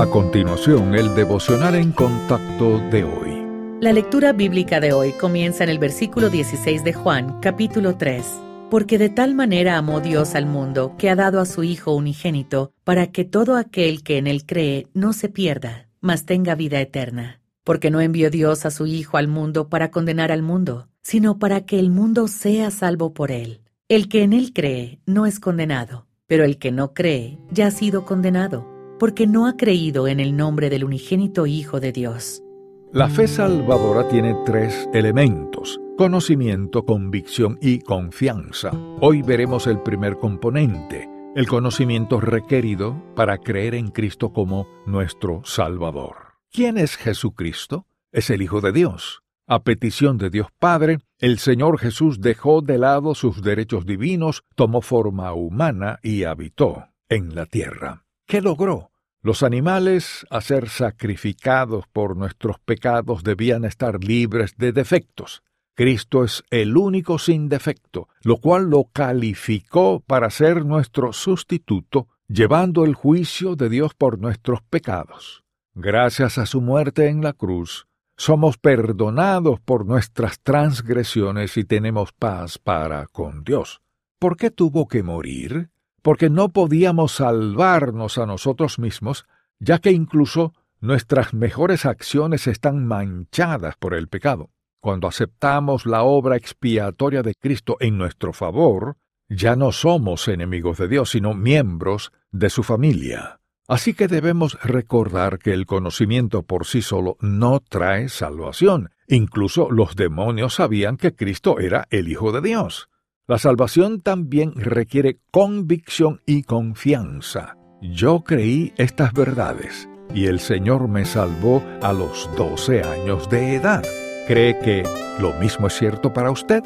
A continuación, el devocional en contacto de hoy. La lectura bíblica de hoy comienza en el versículo 16 de Juan, capítulo 3. Porque de tal manera amó Dios al mundo, que ha dado a su Hijo unigénito, para que todo aquel que en él cree no se pierda, mas tenga vida eterna. Porque no envió Dios a su Hijo al mundo para condenar al mundo, sino para que el mundo sea salvo por él. El que en él cree no es condenado, pero el que no cree ya ha sido condenado porque no ha creído en el nombre del unigénito Hijo de Dios. La fe salvadora tiene tres elementos, conocimiento, convicción y confianza. Hoy veremos el primer componente, el conocimiento requerido para creer en Cristo como nuestro Salvador. ¿Quién es Jesucristo? Es el Hijo de Dios. A petición de Dios Padre, el Señor Jesús dejó de lado sus derechos divinos, tomó forma humana y habitó en la tierra. ¿Qué logró? Los animales, a ser sacrificados por nuestros pecados, debían estar libres de defectos. Cristo es el único sin defecto, lo cual lo calificó para ser nuestro sustituto, llevando el juicio de Dios por nuestros pecados. Gracias a su muerte en la cruz, somos perdonados por nuestras transgresiones y tenemos paz para con Dios. ¿Por qué tuvo que morir? Porque no podíamos salvarnos a nosotros mismos, ya que incluso nuestras mejores acciones están manchadas por el pecado. Cuando aceptamos la obra expiatoria de Cristo en nuestro favor, ya no somos enemigos de Dios, sino miembros de su familia. Así que debemos recordar que el conocimiento por sí solo no trae salvación. Incluso los demonios sabían que Cristo era el Hijo de Dios. La salvación también requiere convicción y confianza. Yo creí estas verdades y el Señor me salvó a los 12 años de edad. ¿Cree que lo mismo es cierto para usted?